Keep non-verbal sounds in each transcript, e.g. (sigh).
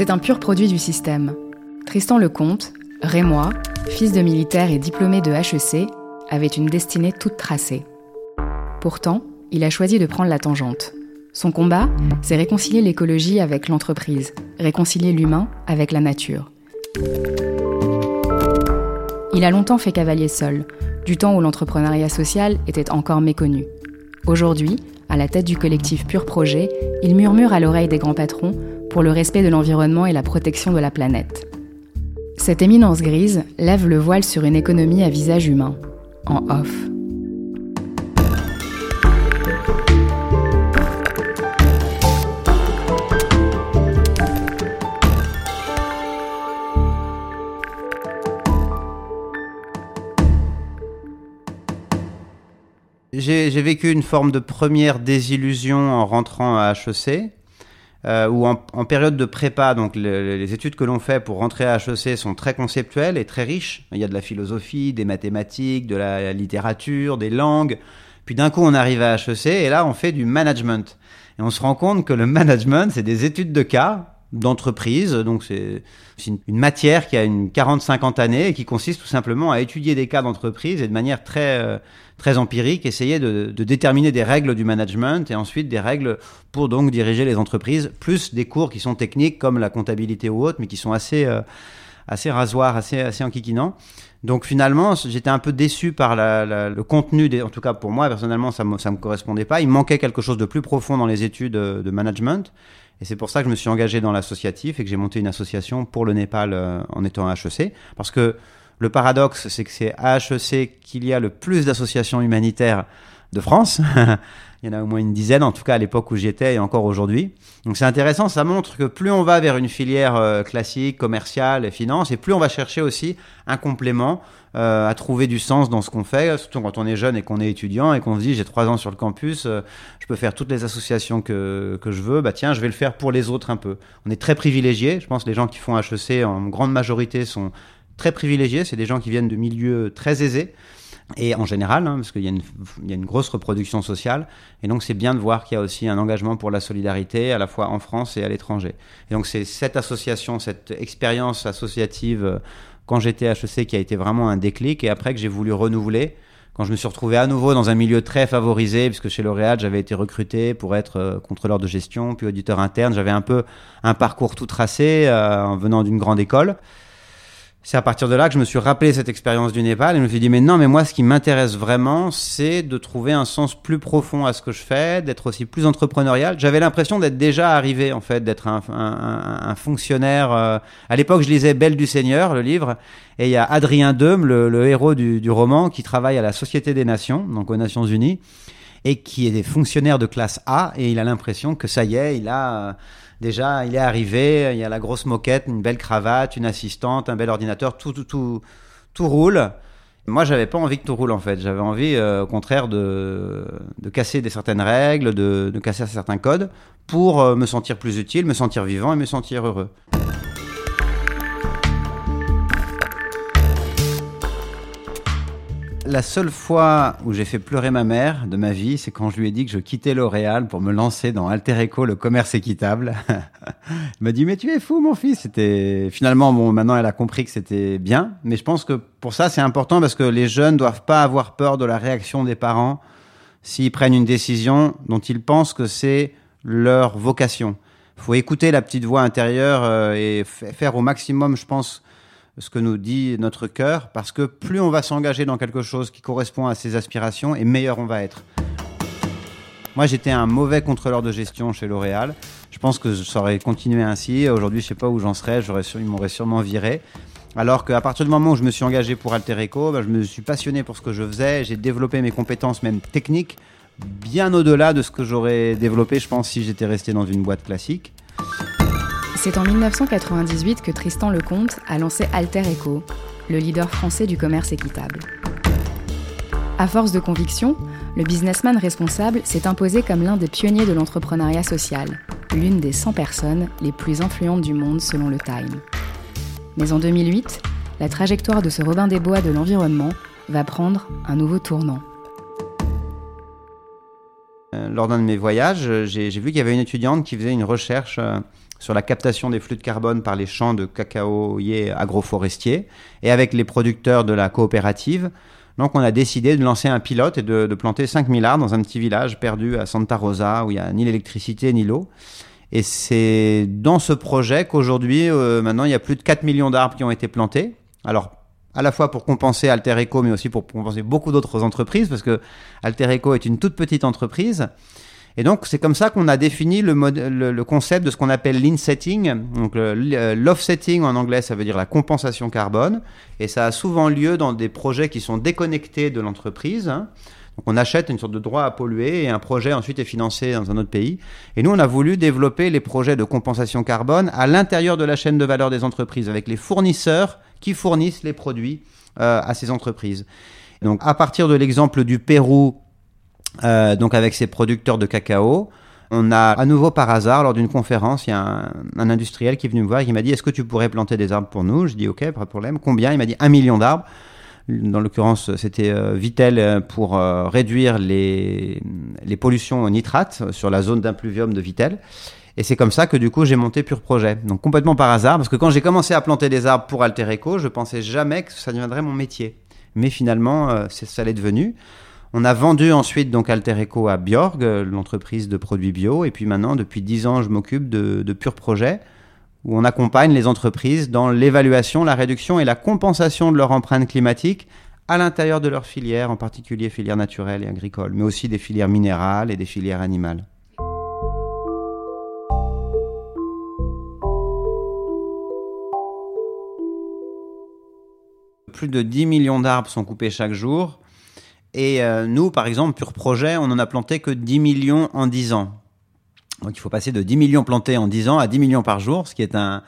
C'est un pur produit du système. Tristan Lecomte, rémois, fils de militaire et diplômé de HEC, avait une destinée toute tracée. Pourtant, il a choisi de prendre la tangente. Son combat, c'est réconcilier l'écologie avec l'entreprise, réconcilier l'humain avec la nature. Il a longtemps fait cavalier seul, du temps où l'entrepreneuriat social était encore méconnu. Aujourd'hui, à la tête du collectif Pur Projet, il murmure à l'oreille des grands patrons pour le respect de l'environnement et la protection de la planète. Cette éminence grise lève le voile sur une économie à visage humain, en off. J'ai vécu une forme de première désillusion en rentrant à HEC. Euh, ou en, période de prépa, donc les études que l'on fait pour rentrer à HEC sont très conceptuelles et très riches. Il y a de la philosophie, des mathématiques, de la littérature, des langues. Puis d'un coup, on arrive à HEC et là, on fait du management. Et on se rend compte que le (laughs) management, c'est des études de cas d'entreprise. Donc c'est une matière qui a une 40-50 années et qui consiste tout simplement à étudier des cas d'entreprise et de manière très euh, très empirique, essayer de, déterminer des règles du management et ensuite des règles pour donc diriger les entreprises, plus des cours qui sont techniques comme la comptabilité ou autres, mais qui sont assez euh, assez rasoirs, assez assez enquiquinants. Donc finalement, j'étais un peu déçu par la, le contenu, des, en tout cas pour moi personnellement, ça me, ça me correspondait pas. Il manquait quelque chose de plus profond dans les études de, de management. Et c'est pour ça que je me suis engagé dans l'associatif et que j'ai monté une association pour le Népal euh, en étant à HEC. Parce que le paradoxe, c'est que c'est à HEC qu'il y a le plus d'associations humanitaires de France. (laughs) Il y en a au moins une dizaine, en tout cas à l'époque où j'y étais et encore aujourd'hui. Donc c'est intéressant, ça montre que plus on va vers une filière euh, classique, commerciale et finance, et plus on va chercher aussi un complément euh, à trouver du sens dans ce qu'on fait, surtout quand on est jeune et qu'on est étudiant et qu'on se dit j'ai trois ans sur le campus, euh, je peux faire toutes les associations que, que je veux, bah tiens, je vais le faire pour les autres un peu. On est très privilégiés, je pense que les gens qui font HEC en grande majorité sont très privilégiés, c'est des gens qui viennent de milieux très aisés. Et en général, hein, parce qu'il y, a une grosse reproduction sociale, et donc c'est bien de voir qu'il y a aussi un engagement pour la solidarité, à la fois en France et à l'étranger. Et donc c'est cette association, cette expérience associative euh, quand j'étais HEC qui a été vraiment un déclic, et après que j'ai voulu renouveler, quand je me suis retrouvé à nouveau dans un milieu très favorisé, puisque chez L'Oréal, j'avais été recruté pour être euh, contrôleur de gestion, puis auditeur interne, j'avais un peu un parcours tout tracé euh, en venant d'une grande école c'est à partir de là que je me suis rappelé cette expérience du Népal et je me suis dit mais non mais moi ce qui m'intéresse vraiment c'est de trouver un sens plus profond à ce que je fais, d'être aussi plus entrepreneurial. J'avais l'impression d'être déjà arrivé en fait, d'être un, un, un, fonctionnaire. Euh, à l'époque je lisais Belle du Seigneur le livre et il y a Adrien Deume le, le héros du, du, roman qui travaille à la Société des Nations donc aux Nations Unies et qui est des fonctionnaires de classe A et il a l'impression que ça y est il a déjà, il est arrivé, il y a la grosse moquette, une belle cravate, une assistante, un bel ordinateur, tout, tout, tout, tout roule. Moi, j'avais pas envie que tout roule en fait. J'avais envie, euh, au contraire, de, de casser des certaines règles, de, de casser certains codes pour euh, me sentir plus utile, me sentir vivant et me sentir heureux. La seule fois où j'ai fait pleurer ma mère de ma vie, c'est quand je lui ai dit que je quittais L'Oréal pour me lancer dans Alter Eco, le commerce équitable. (laughs) elle m'a dit, mais tu es fou, mon fils. C'était, finalement, bon, maintenant, elle a compris que c'était bien. Mais je pense que pour ça, c'est important parce que les jeunes doivent pas avoir peur de la réaction des parents s'ils prennent une décision dont ils pensent que c'est leur vocation. Faut écouter la petite voix intérieure euh, et faire au maximum, je pense, ce que nous dit notre cœur, parce que plus on va s'engager dans quelque chose qui correspond à ses aspirations, et meilleur on va être. Moi, j'étais un mauvais contrôleur de gestion chez L'Oréal. Je pense que ça aurait continué ainsi. Aujourd'hui, je sais pas où j'en serais. J'aurais, ils m'auraient sûrement viré. Alors qu'à partir du moment où je me suis engagé pour Alter Eco, ben, je me suis passionné pour ce que je faisais. J'ai développé mes compétences, même techniques, bien au-delà de ce que j'aurais développé, je pense, si j'étais resté dans une boîte classique. C'est en 1998 que Tristan Lecomte a lancé Alter Eco, le leader français du commerce équitable. À force de conviction, le businessman responsable s'est imposé comme l'un des pionniers de l'entrepreneuriat social, l'une des 100 personnes les plus influentes du monde selon le Time. Mais en 2008, la trajectoire de ce Robin des Bois de l'environnement va prendre un nouveau tournant. lors d'un de mes voyages, j'ai vu qu'il y avait une étudiante qui faisait une recherche sur la captation des flux de carbone par les champs de cacaoyers agroforestiers et avec les producteurs de la coopérative. Donc on a décidé de lancer un pilote et de, planter 5000 arbres dans un petit village perdu à Santa Rosa où il n'y a ni l'électricité ni l'eau. Et c'est dans ce projet qu'aujourd'hui, euh, maintenant, il y a plus de 4 millions d'arbres qui ont été plantés. Alors, à la fois pour compenser Alter Eco, mais aussi pour compenser beaucoup d'autres entreprises, parce que Alter Eco est une toute petite entreprise. Et donc, c'est comme ça qu'on a défini le, concept de ce qu'on appelle l'in-setting. Donc, l'offsetting en anglais, ça veut dire la compensation carbone. Et ça a souvent lieu dans des projets qui sont déconnectés de l'entreprise. Hein. Donc, on achète une sorte de droit à polluer et un projet ensuite est financé dans un autre pays. Et nous, on a voulu développer les projets de compensation carbone à l'intérieur de la chaîne de valeur des entreprises, avec les fournisseurs qui fournissent les produits euh, à ces entreprises. Donc, à partir de l'exemple du Pérou, euh, donc avec ses producteurs de cacao. On a à nouveau par hasard, lors d'une conférence, il y a un, industriel qui est venu me voir et qui m'a dit Est-ce que tu pourrais planter des arbres pour nous? Je dis Ok, pas de problème. Combien? Il m'a dit un million d'arbres. Dans l'occurrence, c'était euh, Vitel euh, pour réduire les, les pollutions au nitrate sur la zone d'impluvium de Vitel. Et c'est comme ça que du coup j'ai monté Pure Projet. Donc complètement par hasard, parce que quand j'ai commencé à planter des arbres pour Alter Eco, je pensais jamais que ça deviendrait mon métier. Mais finalement, ça l'est devenu. On a vendu ensuite donc Alter Eco à Bjorg, euh, l'entreprise de produits bio. Et puis maintenant, depuis 10 ans, je m'occupe de, de Pure Projet, où on accompagne les entreprises dans l'évaluation, la réduction et la compensation de leur empreinte climatique à l'intérieur de leurs filières, en particulier filières naturelles et agricoles, mais aussi des filières minérales et des filières animales. Plus de 10 millions d'arbres sont coupés chaque jour. Et euh, nous, par exemple, Pure Projet, on en a planté que 10 millions en 10 ans. Donc il faut passer de 10 millions plantés en 10 ans à 10 millions par jour, ce qui est un,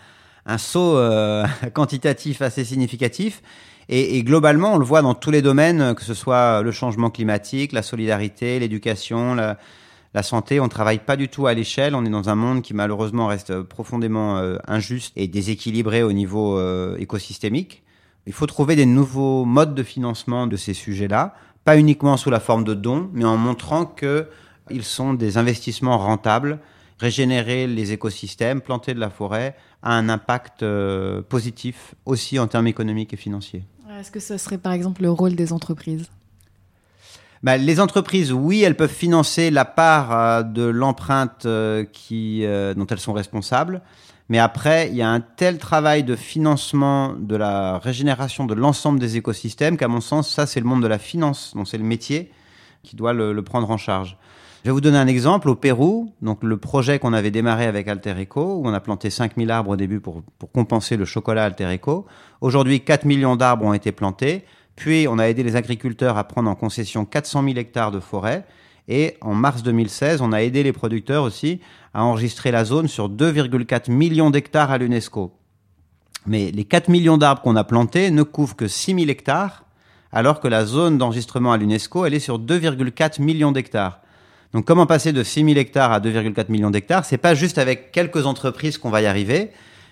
un saut euh, (laughs) quantitatif assez significatif. Et, et, globalement, on le voit dans tous les domaines, que ce soit le changement climatique, la solidarité, l'éducation, la, la, santé. On ne travaille pas du tout à l'échelle. On est dans un monde qui malheureusement reste profondément euh, injuste et déséquilibré au niveau écosystémique. Il faut trouver des nouveaux modes de financement de ces sujets-là pas uniquement sous la forme de dons, mais en montrant qu'ils sont des investissements rentables. Régénérer les écosystèmes, planter de la forêt a un impact euh, positif aussi en termes économiques et financiers. Est-ce que ce serait par exemple le rôle des entreprises? Bah, les entreprises, oui, elles peuvent financer la part euh, de l'empreinte euh, qui, dont elles sont responsables. Mais après, il y a un tel travail de financement de la régénération de l'ensemble des écosystèmes qu'à mon sens, ça, c'est le monde de la finance, donc c'est le métier qui doit le, prendre en charge. Je vais vous donner un exemple. Au Pérou, donc le projet qu'on avait démarré avec Alter Eco, où on a planté 5000 arbres au début pour, pour compenser le chocolat Alter Eco. Aujourd'hui, 4 millions d'arbres ont été plantés. Puis, on a aidé les agriculteurs à prendre en concession 400 000 hectares de forêt. Et en mars 2016, on a aidé les producteurs aussi à enregistrer la zone sur 2,4 millions d'hectares à l'UNESCO. Mais les 4 millions d'arbres qu'on a plantés ne couvrent que 6 000 hectares, alors que la zone d'enregistrement à l'UNESCO, elle est sur 2,4 millions d'hectares. Donc comment passer de 6 000 hectares à 2,4 millions d'hectares? C'est pas juste avec quelques entreprises qu'on va y arriver.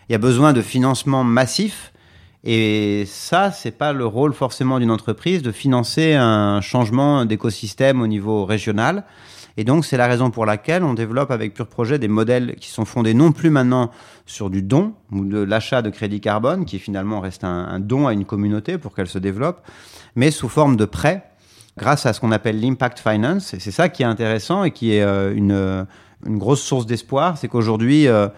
Il y a besoin de financement massif et ça, c'est pas le rôle forcément d'une entreprise de financer un changement d'écosystème au niveau régional. Et donc, c'est la raison pour laquelle on développe avec Pure Projet des modèles qui sont fondés non plus maintenant sur du don ou de l'achat de crédit carbone, qui finalement reste un, don à une communauté pour qu'elle se développe, mais sous forme de prêt grâce à ce qu'on appelle l'impact finance. Et c'est ça qui est intéressant et qui est euh, une, une grosse source d'espoir. C'est qu'aujourd'hui, euh,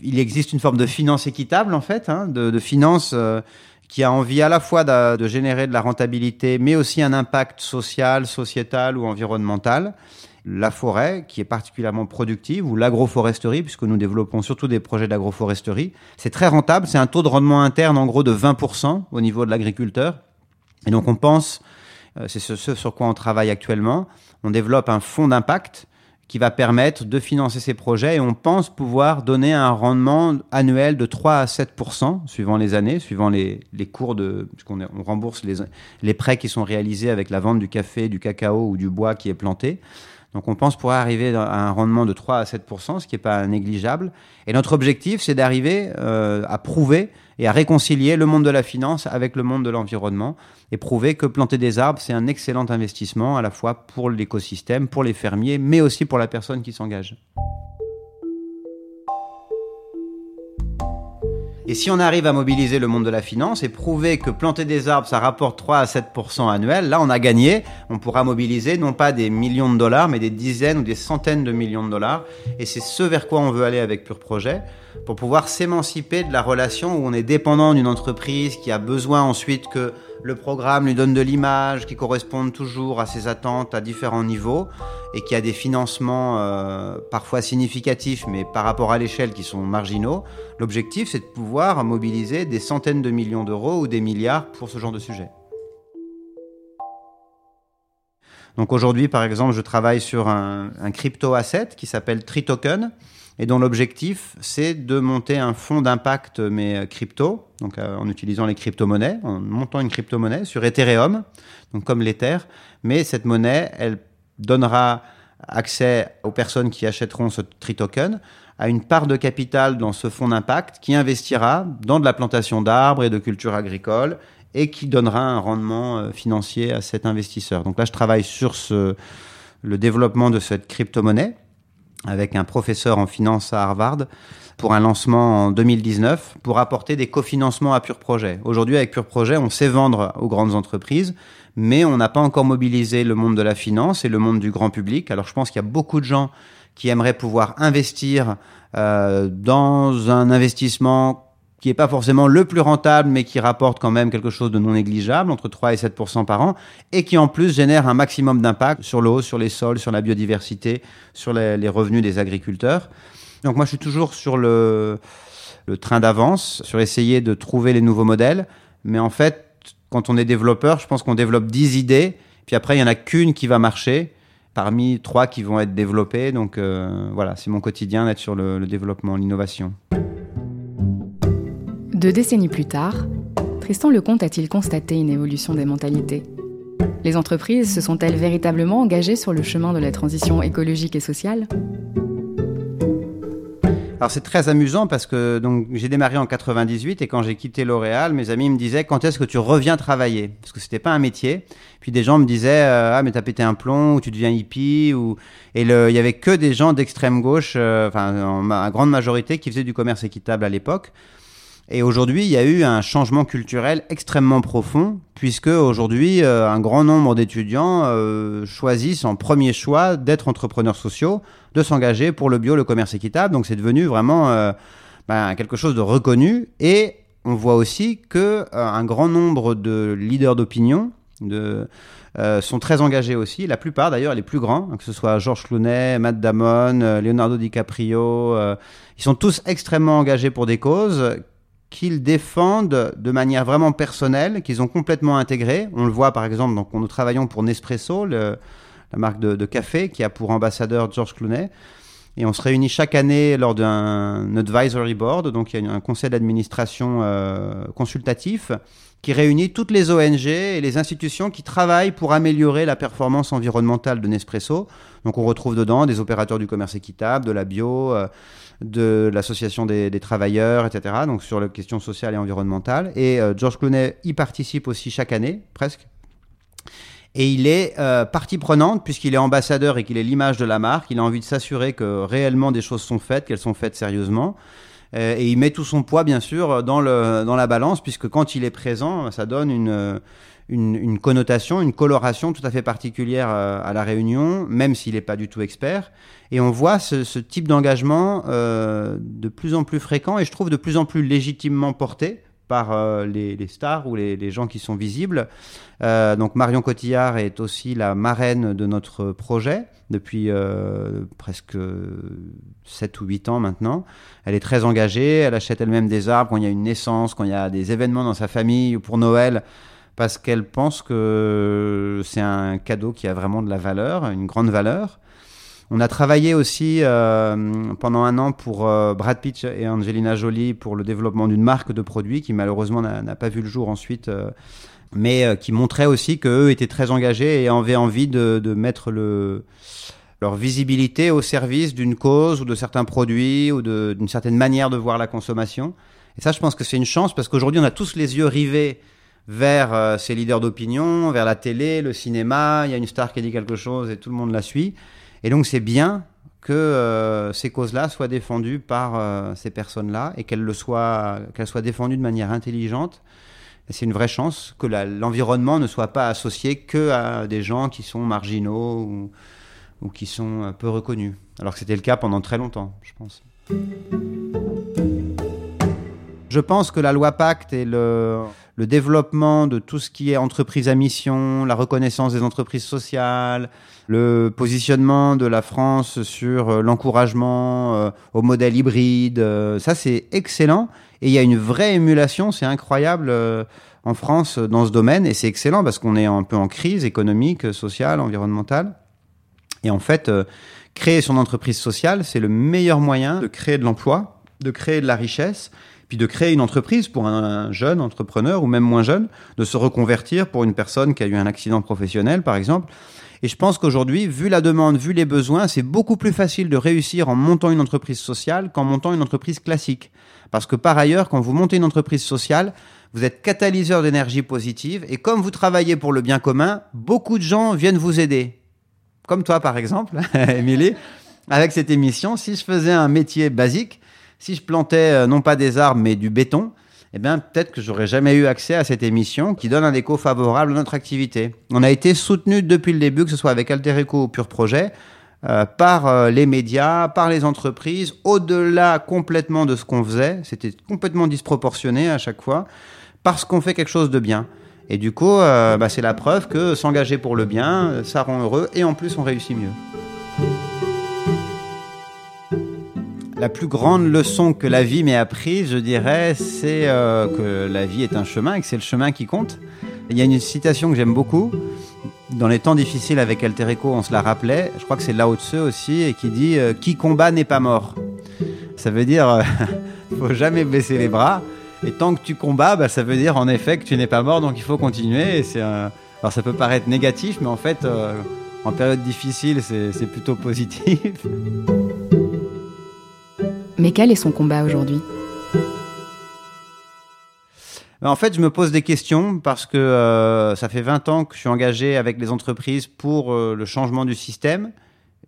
il existe une forme de finance équitable, en fait, hein, de, finance euh, qui a envie à la fois de, de, générer de la rentabilité, mais aussi un impact social, sociétal ou environnemental. La forêt, qui est particulièrement productive, ou l'agroforesterie, puisque nous développons surtout des projets d'agroforesterie, c'est très rentable. C'est un taux de rendement interne, en gros, de 20% au niveau de l'agriculteur. Et donc, on pense, euh, c'est ce, ce sur quoi on travaille actuellement, on développe un fonds d'impact qui va permettre de financer ces projets et on pense pouvoir donner un rendement annuel de 3 à 7 suivant les années, suivant les, cours de puisqu'on on rembourse les, les prêts qui sont réalisés avec la vente du café, du cacao ou du bois qui est planté. Donc on pense pouvoir arriver à un rendement de 3 à 7%, ce qui n'est pas négligeable. Et notre objectif, c'est d'arriver euh, à prouver et à réconcilier le monde de la finance avec le monde de l'environnement et prouver que planter des arbres, c'est un excellent investissement à la fois pour l'écosystème, pour les fermiers, mais aussi pour la personne qui s'engage. Et si on arrive à mobiliser le monde de la finance et prouver que planter des arbres, ça rapporte 3 à 7% annuels, là on a gagné. On pourra mobiliser non pas des millions de dollars, mais des dizaines ou des centaines de millions de dollars. Et c'est ce vers quoi on veut aller avec Pure Projet pour pouvoir s'émanciper de la relation où on est dépendant d'une entreprise qui a besoin ensuite que le programme lui donne de l'image, qui corresponde toujours à ses attentes à différents niveaux et qui a des financements euh, parfois significatifs, mais par rapport à l'échelle qui sont marginaux. L'objectif, c'est de pouvoir mobiliser des centaines de millions d'euros ou des milliards pour ce genre de sujet. Donc aujourd'hui, par exemple, je travaille sur un, un crypto asset qui s'appelle Tritoken et dont l'objectif, c'est de monter un fonds d'impact, mais euh, crypto, donc euh, en utilisant les crypto-monnaies, en montant une crypto-monnaie sur Ethereum, donc comme l'Ether, mais cette monnaie, elle donnera accès aux personnes qui achèteront ce tri-token à une part de capital dans ce fonds d'impact qui investira dans de la plantation d'arbres et de cultures agricoles et qui donnera un rendement euh, financier à cet investisseur. Donc là, je travaille sur ce, le développement de cette crypto-monnaie avec un professeur en finance à Harvard pour un lancement en 2019 pour apporter des cofinancements à Pure Projet. Aujourd'hui, avec Pure Projet, on sait vendre aux grandes entreprises, mais on n'a pas encore mobilisé le monde de la finance et le monde du grand public. Alors je pense qu'il y a beaucoup de gens qui aimeraient pouvoir investir euh, dans un investissement qui n'est pas forcément le plus rentable, mais qui rapporte quand même quelque chose de non négligeable, entre 3 et 7 par an, et qui en plus génère un maximum d'impact sur l'eau, sur les sols, sur la biodiversité, sur les, revenus des agriculteurs. Donc moi, je suis toujours sur le, train d'avance, sur essayer de trouver les nouveaux modèles, mais en fait, quand on est développeur, je pense qu'on développe 10 idées, puis après, il n'y en a qu'une qui va marcher, parmi trois qui vont être développées. Donc euh, voilà, c'est mon quotidien d'être sur le développement, l'innovation. Deux décennies plus tard, Tristan Lecomte a-t-il constaté une évolution des mentalités? Les entreprises se sont-elles véritablement engagées sur le chemin de la transition écologique et sociale? Alors c'est très amusant parce que donc j'ai démarré en 98 et quand j'ai quitté L'Oréal, mes amis me disaient quand est-ce que tu reviens travailler? Parce que c'était pas un métier. Puis des gens me disaient euh, ah mais t'as pété un plomb ou tu deviens hippie ou et il y avait que des gens d'extrême gauche, euh, enfin en grande majorité qui faisaient du commerce équitable à l'époque. Et aujourd'hui, il y a eu un changement culturel extrêmement profond, puisque aujourd'hui, euh, un grand nombre d'étudiants euh, choisissent en premier choix d'être entrepreneurs sociaux, de s'engager pour le bio, le commerce équitable. Donc c'est devenu vraiment euh, ben, quelque chose de reconnu. Et on voit aussi que un grand nombre de leaders d'opinion sont très engagés aussi. La plupart, d'ailleurs, les plus grands, que ce soit Georges Clounet, Matt Damon, Leonardo DiCaprio, ils sont tous extrêmement engagés pour des causes qu'ils défendent de manière vraiment personnelle, qu'ils ont complètement intégré. On le voit par exemple, donc, nous travaillons pour Nespresso, la marque de, café, qui a pour ambassadeur George Clooney. Et on se réunit chaque année lors d'un advisory board, donc il y a un conseil d'administration euh, consultatif qui réunit toutes les ONG et les institutions qui travaillent pour améliorer la performance environnementale de Nespresso. Donc on retrouve dedans des opérateurs du commerce équitable, de la bio, euh, de l'association des, travailleurs, etc. Donc sur les questions sociales et environnementales. Et euh, George Clooney y participe aussi chaque année, presque. Et il est euh, partie prenante puisqu'il est ambassadeur et qu'il est l'image de la marque. Il a envie de s'assurer que réellement des choses sont faites, qu'elles sont faites sérieusement. Euh, et il met tout son poids, bien sûr, dans, le, dans la balance puisque quand il est présent, ça donne une, une, connotation, une coloration tout à fait particulière euh, à la Réunion, même s'il n'est pas du tout expert. Et on voit ce, type d'engagement euh, de plus en plus fréquent et je trouve de plus en plus légitimement porté par euh, les, stars ou les, gens qui sont visibles. donc Marion Cotillard est aussi la marraine de notre projet depuis presque 7 ou 8 ans maintenant. Elle est très engagée, elle achète elle-même des arbres quand il y a une naissance, quand il y a des événements dans sa famille ou pour Noël parce qu'elle pense que c'est un cadeau qui a vraiment de la valeur, une grande valeur. On a travaillé aussi euh, pendant un an pour euh, Brad Pitt et Angelina Jolie pour le développement d'une marque de produits qui malheureusement n'a pas vu le jour ensuite, euh, mais qui montrait aussi qu'eux étaient très engagés et avaient envie de, mettre le, leur visibilité au service d'une cause ou de certains produits ou d'une certaine manière de voir la consommation. Et ça, je pense que c'est une chance parce qu'aujourd'hui, on a tous les yeux rivés vers ces leaders d'opinion, vers la télé, le cinéma. Il y a une star qui dit quelque chose et tout le monde la suit. Et donc, c'est bien que euh, ces causes-là soient défendues par euh, ces personnes-là et qu'elles le soient, qu'elles soient défendues de manière intelligente. C'est une vraie chance que l'environnement ne soit pas associé que à des gens qui sont marginaux ou, qui sont peu reconnus. Alors que c'était le cas pendant très longtemps, je pense. Je pense que la loi Pacte et le, le développement de tout ce qui est entreprise à mission, la reconnaissance des entreprises sociales, le positionnement de la France sur euh, l'encouragement euh, au modèle hybride, euh, ça c'est excellent. Et il y a une vraie émulation, c'est incroyable en France dans ce domaine. Et c'est excellent parce qu'on est un peu en crise économique, sociale, environnementale. Et en fait, créer son entreprise sociale, c'est le meilleur moyen de créer de l'emploi, de créer de la richesse puis de créer une entreprise pour un jeune entrepreneur ou même moins jeune, de se reconvertir pour une personne qui a eu un accident professionnel, par exemple. Et je pense qu'aujourd'hui, vu la demande, vu les besoins, c'est beaucoup plus facile de réussir en montant une entreprise sociale qu'en montant une entreprise classique. Parce que par ailleurs, quand vous montez une entreprise sociale, vous êtes catalyseur d'énergie positive et comme vous travaillez pour le bien commun, beaucoup de gens viennent vous aider. Comme toi, par exemple, (laughs) Émilie, avec cette émission, si je faisais un métier basique, si je plantais euh, non pas des arbres mais du béton, eh bien peut-être que j'aurais jamais eu accès à cette émission qui donne un écho favorable à notre activité. On a été soutenu depuis le début, que ce soit avec Altereco ou Pure Projet, euh, par euh, les médias, par les entreprises, au-delà complètement de ce qu'on faisait. C'était complètement disproportionné à chaque fois, parce qu'on fait quelque chose de bien. Et du coup, bah, c'est la preuve que s'engager pour le bien, ça rend heureux et en plus on réussit mieux. La plus grande leçon que la vie m'ait apprise, je dirais, c'est euh, que la vie est un chemin et que c'est le chemin qui compte. Il y a une citation que j'aime beaucoup. Dans les temps difficiles avec Alter on se la rappelait. Je crois que c'est Lao Tse aussi, et qui dit euh, Qui combat n'est pas mort. Ça veut dire euh, (laughs) faut jamais baisser les bras. Et tant que tu combats, bah, ça veut dire en effet que tu n'es pas mort, donc il faut continuer. C'est Alors ça peut paraître négatif, mais en fait, en période difficile, c'est plutôt positif. (laughs) Mais quel est son combat aujourd'hui? Ben, en fait, je me pose des questions parce que euh, ça fait 20 ans que je suis engagé avec les entreprises pour euh, le changement du système,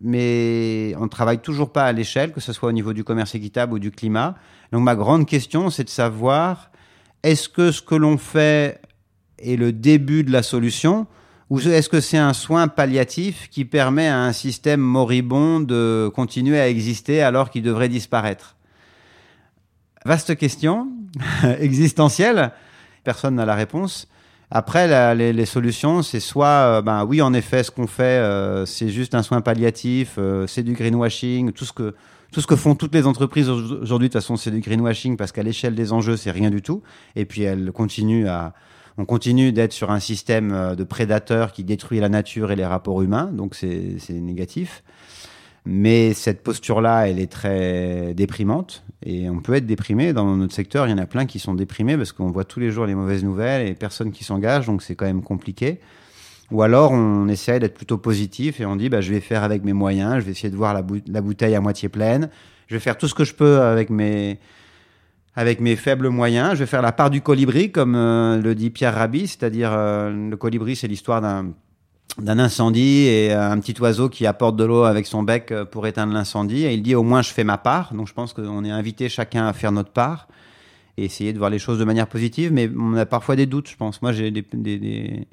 mais on ne travaille toujours pas à l'échelle, que ce soit au niveau du commerce équitable ou du climat. Donc ma grande question, c'est de savoir est-ce que ce que l'on fait est le début de la solution? Ou est-ce que c'est un soin palliatif qui permet à un système moribond de continuer à exister alors qu'il devrait disparaître? Vaste question, (laughs) existentielle, personne n'a la réponse. Après, les, solutions, c'est soit, euh, ben oui, en effet, ce qu'on fait, euh, c'est juste un soin palliatif, euh, c'est du greenwashing, tout ce que tout ce que font toutes les entreprises aujourd'hui, de toute façon, c'est du greenwashing parce qu'à l'échelle des enjeux, c'est rien du tout. Et puis, elles continuent à, on continue d'être sur un système euh, de prédateurs qui détruit la nature et les rapports humains, donc c'est négatif. Mais cette posture-là, elle est très déprimante. Et on peut être déprimé. Dans notre secteur, il y en a plein qui sont déprimés parce qu'on voit tous les jours les mauvaises nouvelles et personne qui s'engage, donc c'est quand même compliqué. Ou alors on essaie d'être plutôt positif et on dit bah, je vais faire avec mes moyens, je vais essayer de voir la, la bouteille à moitié pleine, je vais faire tout ce que je peux avec mes, avec mes faibles moyens. Je vais faire la part du colibri, comme euh, le dit Pierre Rabhi, c'est-à-dire euh, le colibri, c'est l'histoire d'un incendie et euh, un petit oiseau qui apporte de l'eau avec son bec pour éteindre l'incendie. Et il dit au moins je fais ma part. Donc je pense qu'on est invité chacun à faire notre part et essayer de voir les choses de manière positive. Mais on a parfois des doutes, je pense. Moi j'ai des, des,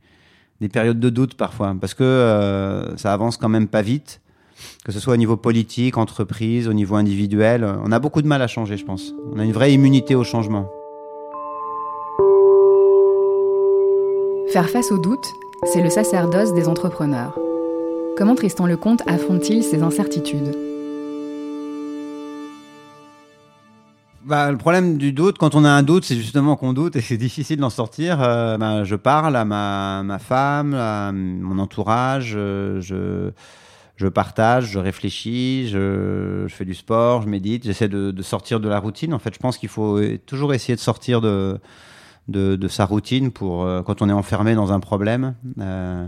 des, périodes de doute parfois parce que ça avance quand même pas vite que ce soit au niveau politique, entreprise, au niveau individuel. On a beaucoup de mal à changer, je pense. On a une vraie immunité au changement. Faire face aux doutes, c'est le sacerdoce des entrepreneurs. Comment Tristan Lecomte affronte-t-il ces incertitudes? Bah, le problème du doute, quand on a un doute, c'est justement qu'on doute et c'est difficile d'en sortir. Euh, bah, je parle à ma, ma femme, à mon entourage, euh, je, je partage, je réfléchis, je, fais du sport, je médite, j'essaie de, sortir de la routine. En fait, je pense qu'il faut toujours essayer de sortir de, sa routine pour euh, quand on est enfermé dans un problème. Euh,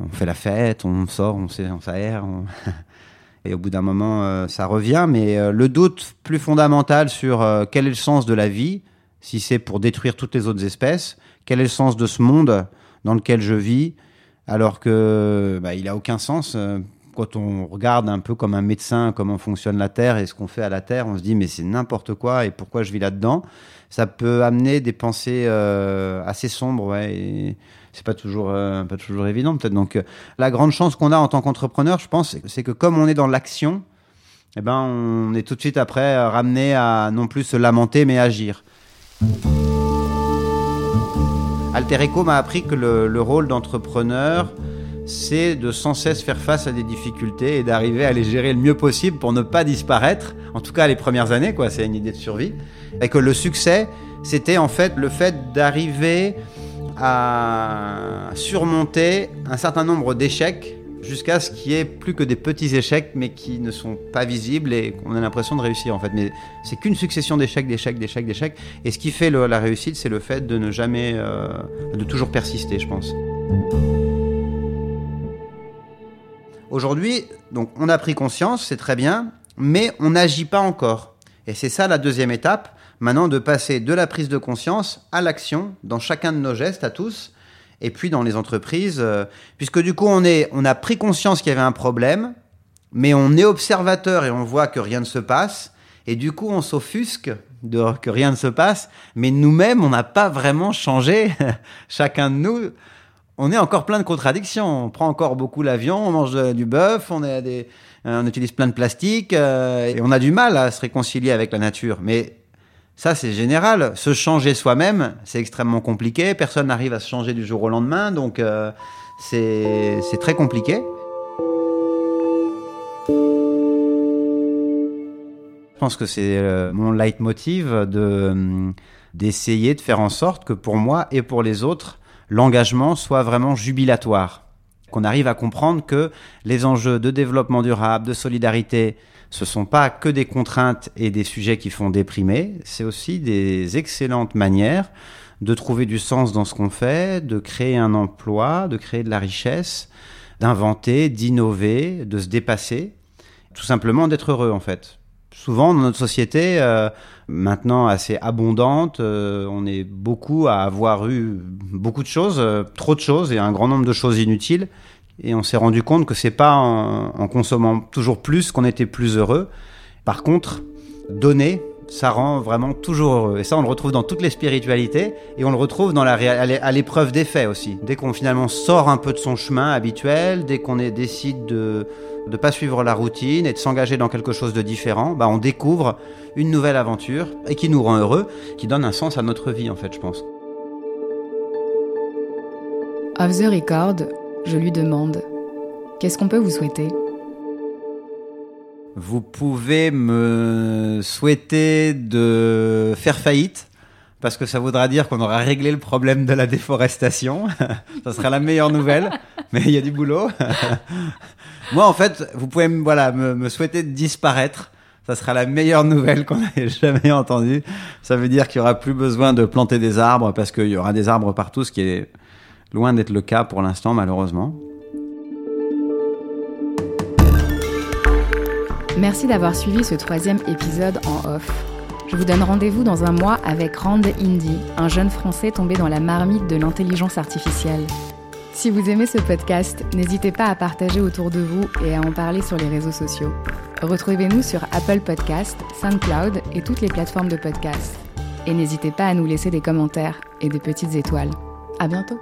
on fait la fête, on sort, on s'aère. (laughs) Et au bout d'un moment, ça revient. Mais le doute plus fondamental sur quel est le sens de la vie, si c'est pour détruire toutes les autres espèces, quel est le sens de ce monde dans lequel je vis, alors que bah, il a aucun sens quand on regarde un peu comme un médecin comment fonctionne la Terre et ce qu'on fait à la Terre, on se dit mais c'est n'importe quoi et pourquoi je vis là-dedans? Ça peut amener des pensées euh, assez sombres. Et c'est pas toujours euh, pas toujours évident peut-être. Donc euh, la grande chance qu'on a en tant qu'entrepreneur, je pense, c'est que comme on est dans l'action, eh ben on est tout de suite après ramené à non plus se lamenter mais agir. Alter Eco m'a appris que le, le rôle d'entrepreneur c'est de sans cesse faire face à des difficultés et d'arriver à les gérer le mieux possible pour ne pas disparaître. En tout cas, les premières années, quoi. C'est une idée de survie. Et que le succès, c'était en fait le fait d'arriver à surmonter un certain nombre d'échecs jusqu'à ce qu'il n'y ait plus que des petits échecs, mais qui ne sont pas visibles et qu'on a l'impression de réussir en fait. Mais c'est qu'une succession d'échecs, d'échecs, d'échecs, d'échecs. Et ce qui fait la réussite, c'est le fait de ne jamais, euh, de toujours persister, je pense. Aujourd'hui, donc on a pris conscience, c'est très bien, mais on n'agit pas encore. Et c'est ça la deuxième étape, maintenant de passer de la prise de conscience à l'action dans chacun de nos gestes à tous, et puis dans les entreprises, euh, puisque du coup on, est, on a pris conscience qu'il y avait un problème, mais on est observateur et on voit que rien ne se passe, et du coup on s'offusque de que rien ne se passe, mais nous-mêmes on n'a pas vraiment changé, (laughs) chacun de nous on est encore plein de contradictions. On prend encore beaucoup l'avion, on mange du bœuf, on, on utilise plein de plastique euh, et on a du mal à se réconcilier avec la nature. Mais ça, c'est général. Se changer soi-même, c'est extrêmement compliqué. Personne n'arrive à se changer du jour au lendemain, donc euh, c'est très compliqué. Je pense que c'est mon leitmotiv de d'essayer de faire en sorte que pour moi et pour les autres, l'engagement soit vraiment jubilatoire. Qu'on arrive à comprendre que les enjeux de développement durable, de solidarité, ce sont pas que des contraintes et des sujets qui font déprimer, c'est aussi des excellentes manières de trouver du sens dans ce qu'on fait, de créer un emploi, de créer de la richesse, d'inventer, d'innover, de se dépasser, tout simplement d'être heureux en fait souvent dans notre société, euh, maintenant assez abondante, euh, on est beaucoup à avoir eu beaucoup de choses, euh, trop de choses et un grand nombre de choses inutiles. Et on s'est rendu compte que c'est pas en, consommant toujours plus qu'on était plus heureux. Par contre, donner, ça rend vraiment toujours heureux. Et ça, on le retrouve dans toutes les spiritualités et on le retrouve dans la à l'épreuve des faits aussi. Dès qu'on finalement sort un peu de son chemin habituel, dès qu'on décide de de pas suivre la routine et de s'engager dans quelque chose de différent, bah on découvre une nouvelle aventure et qui nous rend heureux, qui donne un sens à notre vie en fait, je pense. Off the record, je lui demande Qu'est-ce qu'on peut vous souhaiter? Vous pouvez me souhaiter de faire faillite parce que ça voudra dire qu'on aura réglé le problème de la déforestation. (laughs) ça sera la meilleure nouvelle, mais il y a du boulot. (laughs) Moi, en fait, vous pouvez voilà, me, souhaiter de disparaître. Ça sera la meilleure nouvelle qu'on ait (laughs) jamais entendue. Ça veut dire qu'il n'y aura plus besoin de planter des arbres parce qu'il y aura des arbres partout, ce qui est loin d'être le cas pour l'instant, malheureusement. Merci d'avoir suivi ce troisième épisode en off. Je vous donne rendez-vous dans un mois avec Rand Indy, un jeune Français tombé dans la marmite de l'intelligence artificielle. Si vous aimez ce podcast, n'hésitez pas à partager autour de vous et à en parler sur les réseaux sociaux. Retrouvez-nous sur Apple Podcast, SoundCloud et toutes les plateformes de podcast. Et n'hésitez pas à nous laisser des commentaires et des petites étoiles. À bientôt!